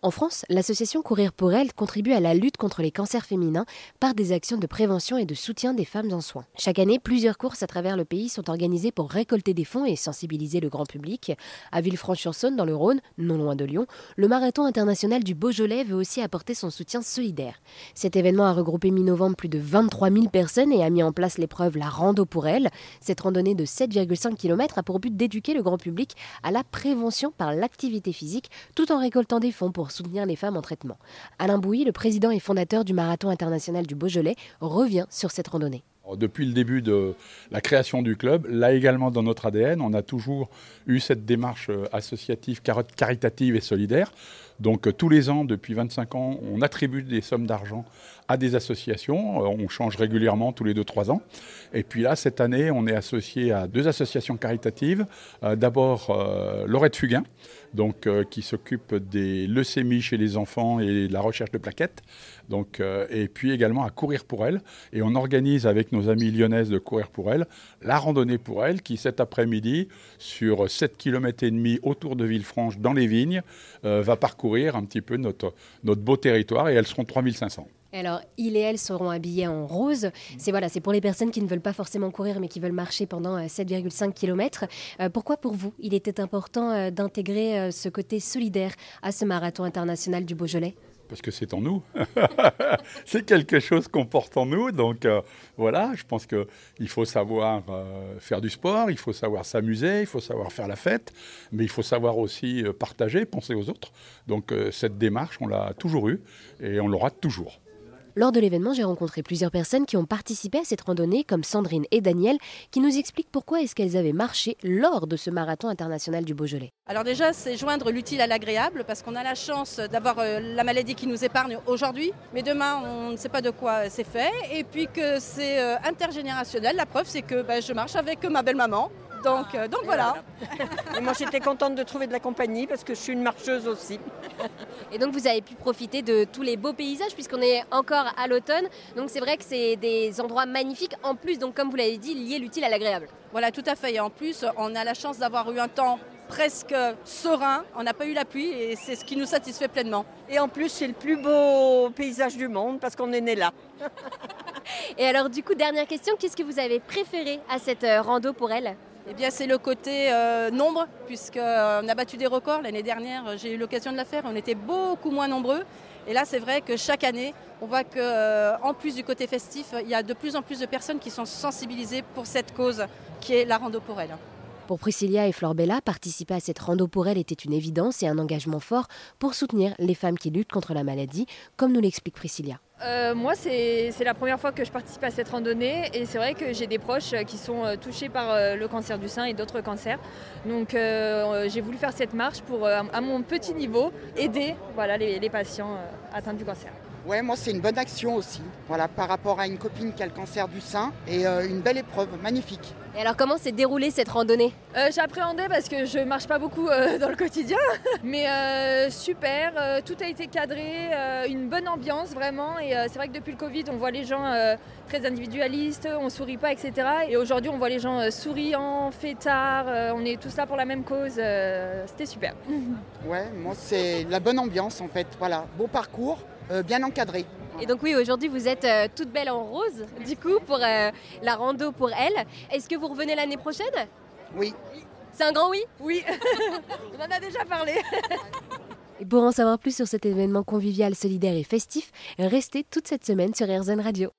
En France, l'association Courir pour elle contribue à la lutte contre les cancers féminins par des actions de prévention et de soutien des femmes en soins. Chaque année, plusieurs courses à travers le pays sont organisées pour récolter des fonds et sensibiliser le grand public. À Villefranche-sur-Saône, dans le Rhône, non loin de Lyon, le marathon international du Beaujolais veut aussi apporter son soutien solidaire. Cet événement a regroupé mi-novembre plus de 23 000 personnes et a mis en place l'épreuve La Rando pour elle. Cette randonnée de 7,5 km a pour but d'éduquer le grand public à la prévention par l'activité physique tout en récoltant des fonds pour soutenir les femmes en traitement. Alain Bouilly, le président et fondateur du Marathon international du Beaujolais, revient sur cette randonnée. Depuis le début de la création du club, là également dans notre ADN, on a toujours eu cette démarche euh, associative, caritative et solidaire. Donc euh, tous les ans, depuis 25 ans, on attribue des sommes d'argent à des associations. Euh, on change régulièrement tous les 2-3 ans. Et puis là, cette année, on est associé à deux associations caritatives. D'abord, Laurette Fugain, donc, qui s'occupe des leucémies chez les enfants et de la recherche de plaquettes. Donc, et puis également à Courir pour elle. Et on organise avec nos amis lyonnaises de Courir pour elle la randonnée pour elle qui cet après-midi, sur 7 km et demi autour de Villefranche dans les vignes, euh, va parcourir un petit peu notre, notre beau territoire et elles seront 3500. Alors, il et elle seront habillés en rose. C'est voilà, c'est pour les personnes qui ne veulent pas forcément courir, mais qui veulent marcher pendant 7,5 euh, km. Euh, pourquoi pour vous, il était important d'intégrer ce côté solidaire à ce marathon international du Beaujolais? Parce que c'est en nous. c'est quelque chose qu'on porte en nous. Donc euh, voilà, je pense qu'il faut savoir euh, faire du sport, il faut savoir s'amuser, il faut savoir faire la fête, mais il faut savoir aussi euh, partager, penser aux autres. Donc cette démarche, on l'a toujours eue et on l'aura toujours. Lors de l'événement, j'ai rencontré plusieurs personnes qui ont participé à cette randonnée, comme Sandrine et Daniel, qui nous expliquent pourquoi est-ce qu'elles avaient marché lors de ce marathon international du Beaujolais. Alors déjà, c'est joindre l'utile à l'agréable, parce qu'on a la chance d'avoir euh, la maladie qui nous épargne aujourd'hui, mais demain, on ne sait pas de quoi c'est fait, et puis que c'est euh, intergénérationnel. La preuve, c'est que bah, je marche avec ma belle-maman, donc, euh, donc voilà. Et moi j'étais contente de trouver de la compagnie parce que je suis une marcheuse aussi. Et donc vous avez pu profiter de tous les beaux paysages puisqu'on est encore à l'automne. Donc c'est vrai que c'est des endroits magnifiques en plus, donc comme vous l'avez dit, lier l'utile à l'agréable. Voilà, tout à fait. Et en plus, on a la chance d'avoir eu un temps presque serein. On n'a pas eu la pluie et c'est ce qui nous satisfait pleinement. Et en plus, c'est le plus beau paysage du monde parce qu'on est né là. et alors du coup, dernière question, qu'est-ce que vous avez préféré à cette euh, rando pour elle? Eh bien, c'est le côté euh, nombre, puisqu'on euh, a battu des records. L'année dernière, euh, j'ai eu l'occasion de la faire. On était beaucoup moins nombreux. Et là, c'est vrai que chaque année, on voit qu'en plus du côté festif, il y a de plus en plus de personnes qui sont sensibilisées pour cette cause qui est la rando pour elle. Pour Priscilla et Flore Bella, participer à cette rando pour elle était une évidence et un engagement fort pour soutenir les femmes qui luttent contre la maladie, comme nous l'explique Priscilla. Euh, moi, c'est la première fois que je participe à cette randonnée et c'est vrai que j'ai des proches qui sont euh, touchés par euh, le cancer du sein et d'autres cancers. Donc j'ai voulu faire cette marche pour, à mon petit niveau, aider voilà, les patients atteints du cancer. Ouais, moi c'est une bonne action aussi. Voilà, par rapport à une copine qui a le cancer du sein et euh, une belle épreuve, magnifique. Et alors comment s'est déroulée cette randonnée euh, J'appréhendais parce que je marche pas beaucoup euh, dans le quotidien, mais super, tout a été cadré, une bonne ambiance vraiment. Et c'est vrai que depuis le Covid, on voit les gens très individualistes, on sourit pas, etc. Et aujourd'hui, on voit les gens souriants, fêtards, on est tous là pour la même cause. C'était super. Ouais, moi c'est la bonne ambiance en fait. Voilà, beau parcours. Euh, bien encadré. Et donc oui, aujourd'hui vous êtes euh, toute belle en rose, du coup, pour euh, la rando pour elle. Est-ce que vous revenez l'année prochaine? Oui. C'est un grand oui? Oui. On en a déjà parlé. et pour en savoir plus sur cet événement convivial, solidaire et festif, restez toute cette semaine sur RZN Radio.